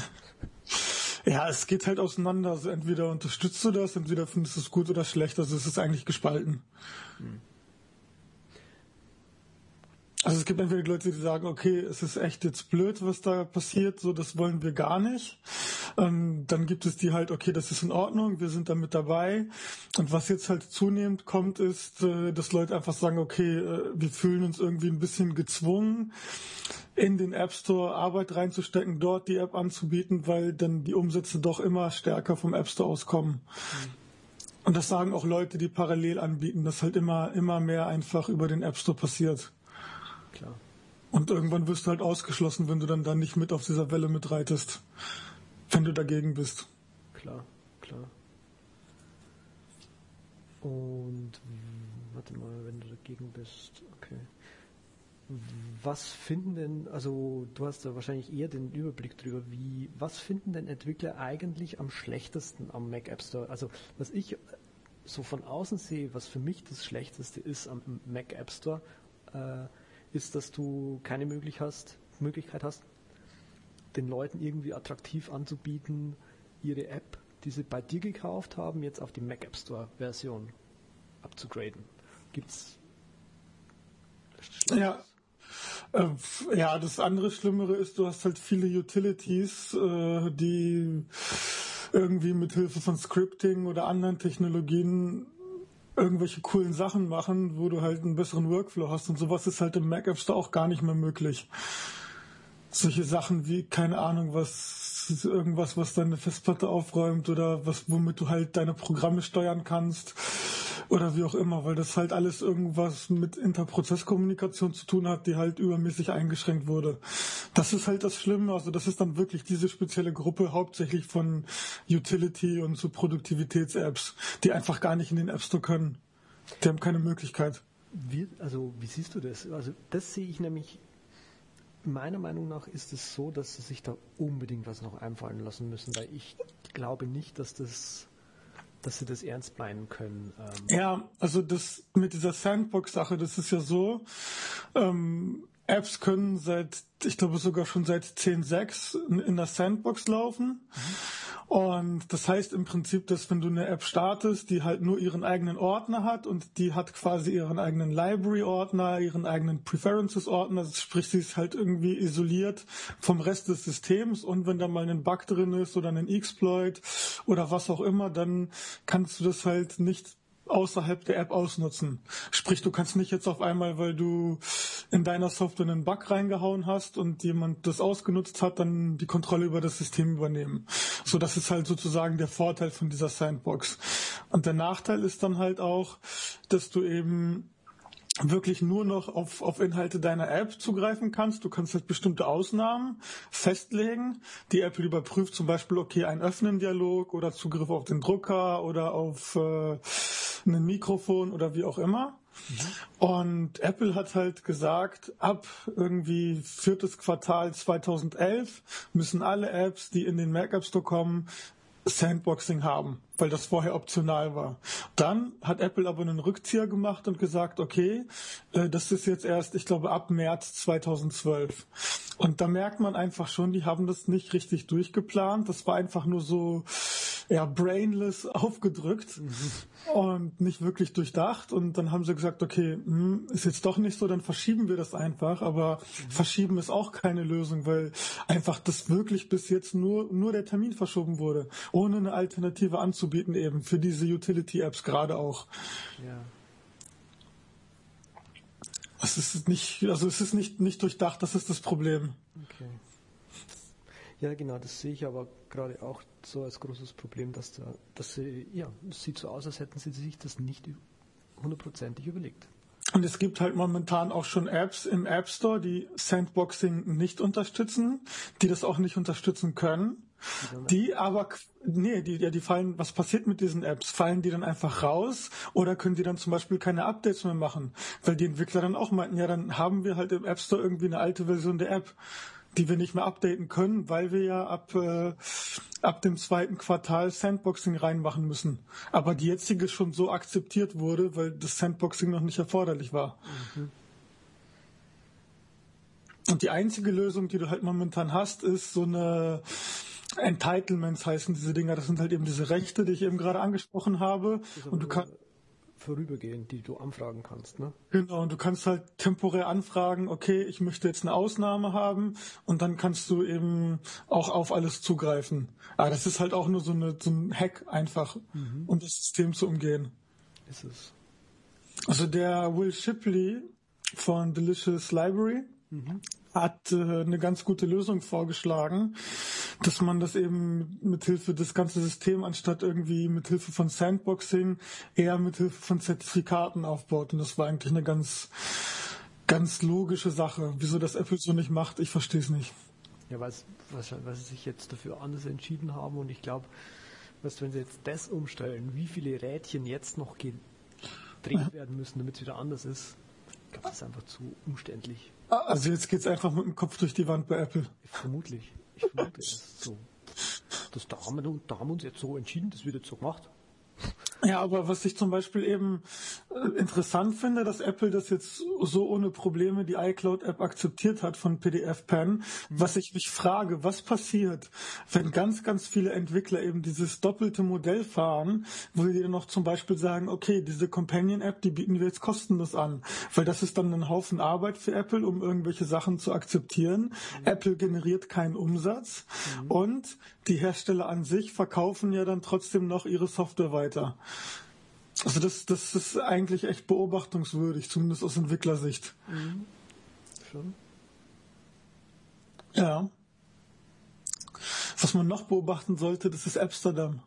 *laughs* ja, es geht halt auseinander. Also entweder unterstützt du das, entweder findest du es gut oder schlecht. Also es ist eigentlich gespalten. Hm. Also es gibt entweder Leute, die sagen, okay, es ist echt jetzt blöd, was da passiert, so das wollen wir gar nicht. Ähm, dann gibt es die halt, okay, das ist in Ordnung, wir sind da mit dabei. Und was jetzt halt zunehmend kommt, ist, äh, dass Leute einfach sagen, okay, äh, wir fühlen uns irgendwie ein bisschen gezwungen, in den App Store Arbeit reinzustecken, dort die App anzubieten, weil dann die Umsätze doch immer stärker vom App Store auskommen. Mhm. Und das sagen auch Leute, die parallel anbieten, dass halt immer, immer mehr einfach über den App Store passiert. Klar. Und irgendwann wirst du halt ausgeschlossen, wenn du dann da nicht mit auf dieser Welle mitreitest. Wenn du dagegen bist. Klar, klar. Und warte mal, wenn du dagegen bist, okay. Was finden denn, also du hast da wahrscheinlich eher den Überblick drüber, wie, was finden denn Entwickler eigentlich am schlechtesten am Mac App Store? Also was ich so von außen sehe, was für mich das Schlechteste ist am Mac App Store, äh, ist, dass du keine Möglichkeit hast, Möglichkeit hast, den Leuten irgendwie attraktiv anzubieten, ihre App, die sie bei dir gekauft haben, jetzt auf die Mac App Store Version abzugraden. Gibt's ja. Äh, ja, das andere Schlimmere ist, du hast halt viele Utilities, äh, die irgendwie mit Hilfe von Scripting oder anderen Technologien irgendwelche coolen Sachen machen, wo du halt einen besseren Workflow hast und sowas ist halt im Mac App Store auch gar nicht mehr möglich. Solche Sachen wie, keine Ahnung, was, irgendwas, was deine Festplatte aufräumt oder was, womit du halt deine Programme steuern kannst oder wie auch immer, weil das halt alles irgendwas mit Interprozesskommunikation zu tun hat, die halt übermäßig eingeschränkt wurde. Das ist halt das Schlimme, also das ist dann wirklich diese spezielle Gruppe hauptsächlich von Utility und so Produktivitäts-Apps, die einfach gar nicht in den App Store können. Die haben keine Möglichkeit. Wie, also wie siehst du das? Also das sehe ich nämlich meiner Meinung nach ist es so, dass sie sich da unbedingt was noch einfallen lassen müssen, weil ich glaube nicht, dass das dass sie das ernst meinen können. Ähm. Ja, also das mit dieser Sandbox-Sache, das ist ja so, ähm, Apps können seit, ich glaube sogar schon seit 10.6 in, der Sandbox laufen. Und das heißt im Prinzip, dass wenn du eine App startest, die halt nur ihren eigenen Ordner hat und die hat quasi ihren eigenen Library-Ordner, ihren eigenen Preferences-Ordner, sprich, sie ist halt irgendwie isoliert vom Rest des Systems und wenn da mal ein Bug drin ist oder ein Exploit oder was auch immer, dann kannst du das halt nicht außerhalb der App ausnutzen. Sprich, du kannst nicht jetzt auf einmal, weil du in deiner Software einen Bug reingehauen hast und jemand das ausgenutzt hat, dann die Kontrolle über das System übernehmen. So, das ist halt sozusagen der Vorteil von dieser Sandbox. Und der Nachteil ist dann halt auch, dass du eben wirklich nur noch auf, auf Inhalte deiner App zugreifen kannst. Du kannst halt bestimmte Ausnahmen festlegen. Die Apple überprüft zum Beispiel, okay, ein Öffnen-Dialog oder Zugriff auf den Drucker oder auf äh, ein Mikrofon oder wie auch immer. Mhm. Und Apple hat halt gesagt, ab irgendwie viertes Quartal 2011 müssen alle Apps, die in den Mac App Store kommen, Sandboxing haben, weil das vorher optional war. Dann hat Apple aber einen Rückzieher gemacht und gesagt, okay, äh, das ist jetzt erst, ich glaube, ab März 2012. Und da merkt man einfach schon, die haben das nicht richtig durchgeplant. Das war einfach nur so, ja, brainless *laughs* aufgedrückt mhm. und nicht wirklich durchdacht. Und dann haben sie gesagt, okay, hm, ist jetzt doch nicht so, dann verschieben wir das einfach. Aber mhm. verschieben ist auch keine Lösung, weil einfach das wirklich bis jetzt nur, nur der Termin verschoben wurde, ohne eine Alternative anzubieten eben für diese Utility-Apps gerade auch. Ja. Es ist nicht, also es ist nicht, nicht durchdacht, das ist das Problem. Okay. Ja, genau, das sehe ich aber gerade auch so als großes Problem, dass da, dass sie, ja, es sieht so aus, als hätten sie sich das nicht hundertprozentig überlegt. Und es gibt halt momentan auch schon Apps im App Store, die Sandboxing nicht unterstützen, die das auch nicht unterstützen können. Die aber, nee, die, ja, die fallen, was passiert mit diesen Apps? Fallen die dann einfach raus oder können die dann zum Beispiel keine Updates mehr machen? Weil die Entwickler dann auch meinten, ja, dann haben wir halt im App Store irgendwie eine alte Version der App die wir nicht mehr updaten können, weil wir ja ab, äh, ab dem zweiten Quartal Sandboxing reinmachen müssen. Aber die jetzige schon so akzeptiert wurde, weil das Sandboxing noch nicht erforderlich war. Mhm. Und die einzige Lösung, die du halt momentan hast, ist so eine Entitlements heißen diese Dinger. Das sind halt eben diese Rechte, die ich eben gerade angesprochen habe. Und du kannst vorübergehend, die du anfragen kannst. Ne? Genau, und du kannst halt temporär anfragen, okay, ich möchte jetzt eine Ausnahme haben und dann kannst du eben auch auf alles zugreifen. Aber das ist halt auch nur so, eine, so ein Hack einfach, mhm. um das System zu umgehen. Ist es. Also der Will Shipley von Delicious Library. Hat äh, eine ganz gute Lösung vorgeschlagen dass man das eben mithilfe des ganzen Systems anstatt irgendwie mithilfe von Sandboxing eher mithilfe von Zertifikaten aufbaut. Und das war eigentlich eine ganz, ganz logische Sache. Wieso das Apple so nicht macht, ich verstehe es nicht. Ja, weil, sie sich jetzt dafür anders entschieden haben und ich glaube, wenn sie jetzt das umstellen, wie viele Rädchen jetzt noch gedreht ja. werden müssen, damit es wieder anders ist, ich glaube, das ist einfach zu umständlich. Also jetzt geht es einfach mit dem Kopf durch die Wand bei Apple. Vermutlich. Ich vermute es so. Das, da, haben wir, da haben wir uns jetzt so entschieden, das wird jetzt so gemacht. Ja, aber was ich zum Beispiel eben äh, interessant finde, dass Apple das jetzt so ohne Probleme die iCloud-App akzeptiert hat von PDF-Pen, mhm. was ich mich frage, was passiert, wenn ganz, ganz viele Entwickler eben dieses doppelte Modell fahren, wo die dann noch zum Beispiel sagen, okay, diese Companion-App, die bieten wir jetzt kostenlos an, weil das ist dann ein Haufen Arbeit für Apple, um irgendwelche Sachen zu akzeptieren. Mhm. Apple generiert keinen Umsatz mhm. und die Hersteller an sich verkaufen ja dann trotzdem noch ihre Software weiter. Also das, das ist eigentlich echt beobachtungswürdig, zumindest aus Entwicklersicht. Mhm. Schon. Ja. Was man noch beobachten sollte, das ist Amsterdam.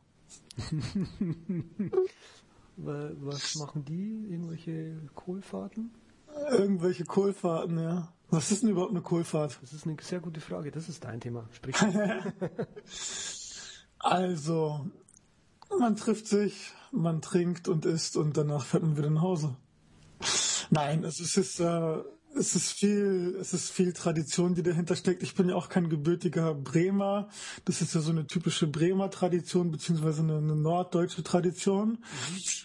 *laughs* Was machen die? Irgendwelche Kohlfahrten? Irgendwelche Kohlfahrten, ja. Was ist denn überhaupt eine Kohlfahrt? Das ist eine sehr gute Frage. Das ist dein Thema. Sprich. *laughs* also, man trifft sich, man trinkt und isst und danach fährt man wieder nach Hause. Nein, es ist, äh, es ist viel, es ist viel Tradition, die dahinter steckt. Ich bin ja auch kein gebürtiger Bremer. Das ist ja so eine typische Bremer Tradition, beziehungsweise eine, eine norddeutsche Tradition.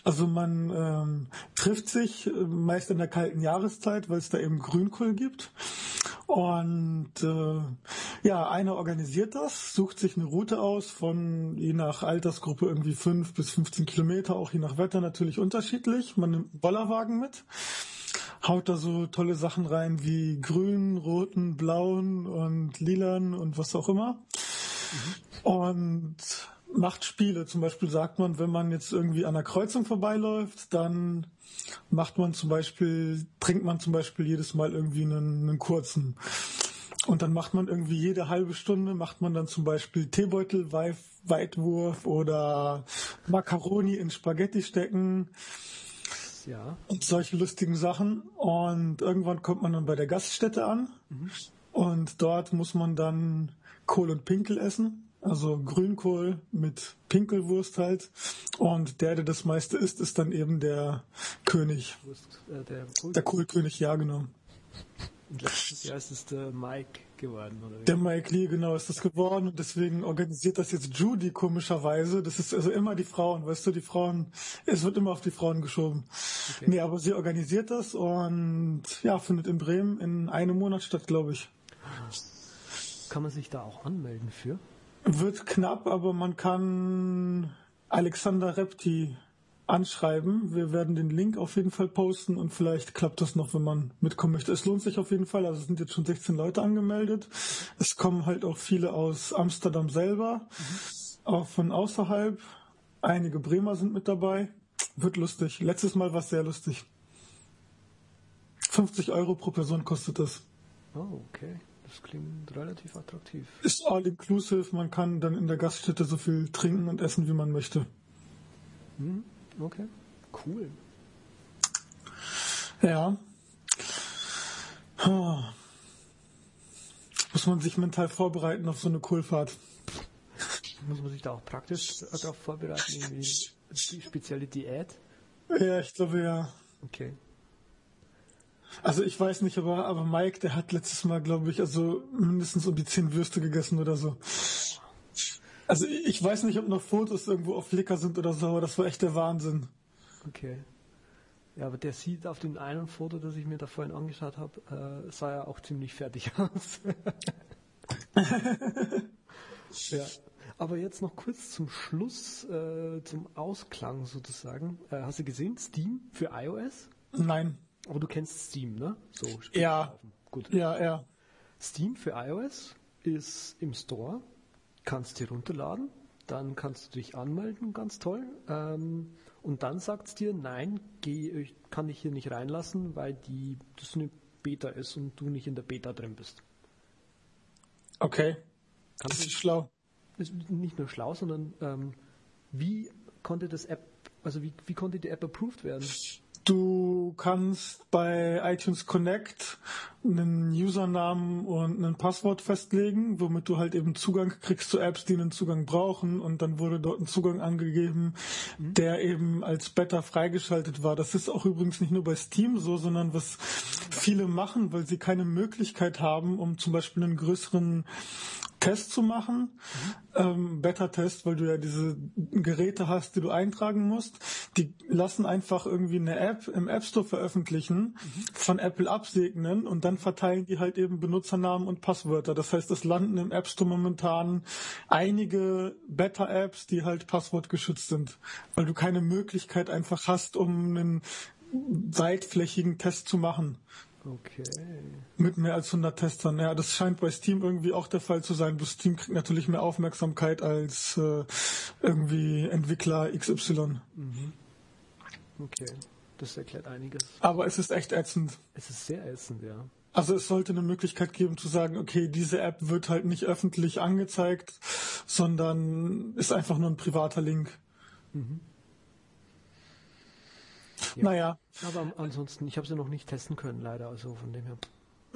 Also man ähm, trifft sich äh, meist in der kalten Jahreszeit, weil es da eben Grünkohl gibt. Und äh, ja, einer organisiert das, sucht sich eine Route aus von je nach Altersgruppe irgendwie fünf bis 15 Kilometer, auch je nach Wetter natürlich unterschiedlich. Man nimmt einen Bollerwagen mit, haut da so tolle Sachen rein wie grün, roten, blauen und lilan und was auch immer. Mhm. Und macht Spiele. Zum Beispiel sagt man, wenn man jetzt irgendwie an der Kreuzung vorbeiläuft, dann macht man zum Beispiel, trinkt man zum Beispiel jedes Mal irgendwie einen, einen kurzen. Und dann macht man irgendwie jede halbe Stunde, macht man dann zum Beispiel Teebeutel, Weitwurf oder Macaroni in Spaghetti stecken. Ja. Und solche lustigen Sachen. Und irgendwann kommt man dann bei der Gaststätte an. Mhm. Und dort muss man dann Kohl und Pinkel essen. Also Grünkohl mit Pinkelwurst halt. Und der, der das meiste isst, ist dann eben der König. Wurst, äh, der, Kohl der Kohlkönig, ja, genau. Und letztes Jahr ist es der Mike geworden, oder? Der Mike Lee, genau, ist das geworden. Und deswegen organisiert das jetzt Judy komischerweise. Das ist also immer die Frauen, weißt du, die Frauen, es wird immer auf die Frauen geschoben. Okay. Nee, aber sie organisiert das und ja, findet in Bremen in einem Monat statt, glaube ich. Kann man sich da auch anmelden für? Wird knapp, aber man kann Alexander Repti anschreiben. Wir werden den Link auf jeden Fall posten und vielleicht klappt das noch, wenn man mitkommen möchte. Es lohnt sich auf jeden Fall. Also es sind jetzt schon 16 Leute angemeldet. Es kommen halt auch viele aus Amsterdam selber, mhm. auch von außerhalb. Einige Bremer sind mit dabei. Wird lustig. Letztes Mal war es sehr lustig. 50 Euro pro Person kostet das. Oh, okay. Das klingt relativ attraktiv. Ist all inclusive, man kann dann in der Gaststätte so viel trinken und essen, wie man möchte. Hm, okay, cool. Ja. Muss man sich mental vorbereiten auf so eine Kohlfahrt. Muss man sich da auch praktisch darauf vorbereiten, irgendwie die spezielle Diät? Ja, ich glaube ja. Okay. Also ich weiß nicht, aber, aber Mike, der hat letztes Mal, glaube ich, also mindestens um die zehn Würste gegessen oder so. Also ich weiß nicht, ob noch Fotos irgendwo auf Flickr sind oder so, aber das war echt der Wahnsinn. Okay. Ja, aber der sieht auf dem einen Foto, das ich mir da vorhin angeschaut habe, äh, sah ja auch ziemlich fertig *laughs* aus. *laughs* ja. Aber jetzt noch kurz zum Schluss, äh, zum Ausklang sozusagen. Äh, hast du gesehen, Steam für iOS? Nein. Aber du kennst Steam, ne? So, ja. Gut. Ja, ja. Steam für iOS ist im Store, kannst dir runterladen, dann kannst du dich anmelden, ganz toll. Ähm, und dann sagt es dir, nein, geh, kann ich hier nicht reinlassen, weil die, das eine Beta ist und du nicht in der Beta drin bist. Okay. Kannst das ist schlau. Ist nicht nur schlau, sondern ähm, wie konnte das App, also wie, wie konnte die App approved werden? Du kannst bei iTunes Connect einen Usernamen und ein Passwort festlegen, womit du halt eben Zugang kriegst zu Apps, die einen Zugang brauchen. Und dann wurde dort ein Zugang angegeben, mhm. der eben als Beta freigeschaltet war. Das ist auch übrigens nicht nur bei Steam so, sondern was viele machen, weil sie keine Möglichkeit haben, um zum Beispiel einen größeren Test zu machen, mhm. ähm, Beta-Test, weil du ja diese Geräte hast, die du eintragen musst. Die lassen einfach irgendwie eine App im App Store veröffentlichen, mhm. von Apple absegnen und dann verteilen die halt eben Benutzernamen und Passwörter. Das heißt, es landen im App Store momentan einige Beta-Apps, die halt passwortgeschützt sind, weil du keine Möglichkeit einfach hast, um einen weitflächigen Test zu machen. Okay. Mit mehr als 100 Testern. Ja, das scheint bei Steam irgendwie auch der Fall zu sein. Steam kriegt natürlich mehr Aufmerksamkeit als äh, irgendwie Entwickler XY. Mhm. Okay, das erklärt einiges. Aber es ist echt ätzend. Es ist sehr ätzend, ja. Also es sollte eine Möglichkeit geben zu sagen, okay, diese App wird halt nicht öffentlich angezeigt, sondern ist einfach nur ein privater Link. Mhm. Ja. Naja. Aber ansonsten, ich habe sie noch nicht testen können, leider, also von dem her.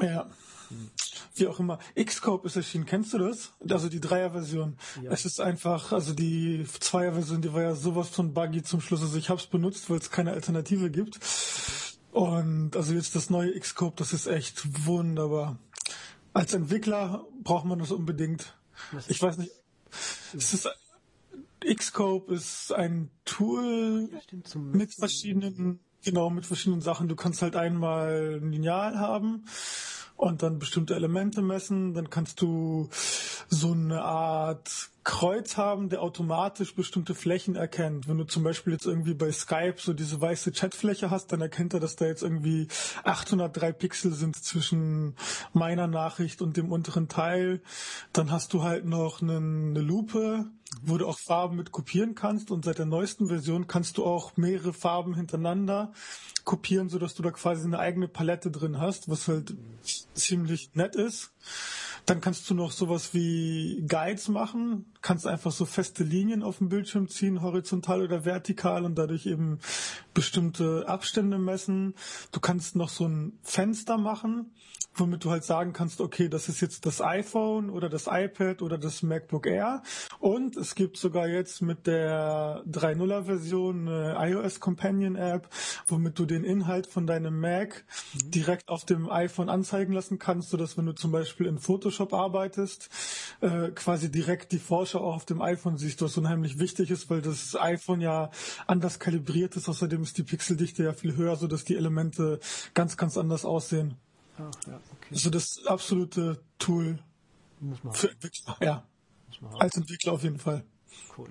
Ja. Hm. Wie auch immer. Xcope ist erschienen, kennst du das? Also die Dreier-Version. Ja. Es ist einfach, also die Zweier-Version, die war ja sowas von buggy zum Schluss. Also ich habe es benutzt, weil es keine Alternative gibt. Und also jetzt das neue Xcope, das ist echt wunderbar. Als Entwickler braucht man das unbedingt. Ich weiß nicht. Es ist Xcope ist ein Tool ja, mit verschiedenen, genau, mit verschiedenen Sachen. Du kannst halt einmal ein Lineal haben und dann bestimmte Elemente messen. Dann kannst du so eine Art Kreuz haben, der automatisch bestimmte Flächen erkennt. Wenn du zum Beispiel jetzt irgendwie bei Skype so diese weiße Chatfläche hast, dann erkennt er, dass da jetzt irgendwie 803 Pixel sind zwischen meiner Nachricht und dem unteren Teil. Dann hast du halt noch eine, eine Lupe, wo du auch Farben mit kopieren kannst und seit der neuesten Version kannst du auch mehrere Farben hintereinander kopieren, sodass du da quasi eine eigene Palette drin hast, was halt ziemlich nett ist. Dann kannst du noch sowas wie Guides machen, kannst einfach so feste Linien auf dem Bildschirm ziehen, horizontal oder vertikal und dadurch eben bestimmte Abstände messen. Du kannst noch so ein Fenster machen, womit du halt sagen kannst, okay, das ist jetzt das iPhone oder das iPad oder das MacBook Air. Und es gibt sogar jetzt mit der 3.0er Version eine iOS Companion App, womit du den Inhalt von deinem Mac mhm. direkt auf dem iPhone anzeigen lassen kannst, sodass wenn du zum Beispiel in Photoshop arbeitest, äh, quasi direkt die Vorschau auch auf dem iPhone siehst, was unheimlich wichtig ist, weil das iPhone ja anders kalibriert ist. Außerdem ist die Pixeldichte ja viel höher, sodass die Elemente ganz, ganz anders aussehen. Ach, ja, okay. Also das absolute Tool für Entwickler, ja. Als Entwickler auf jeden Fall. Cool.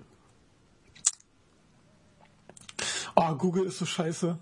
Oh, Google ist so scheiße.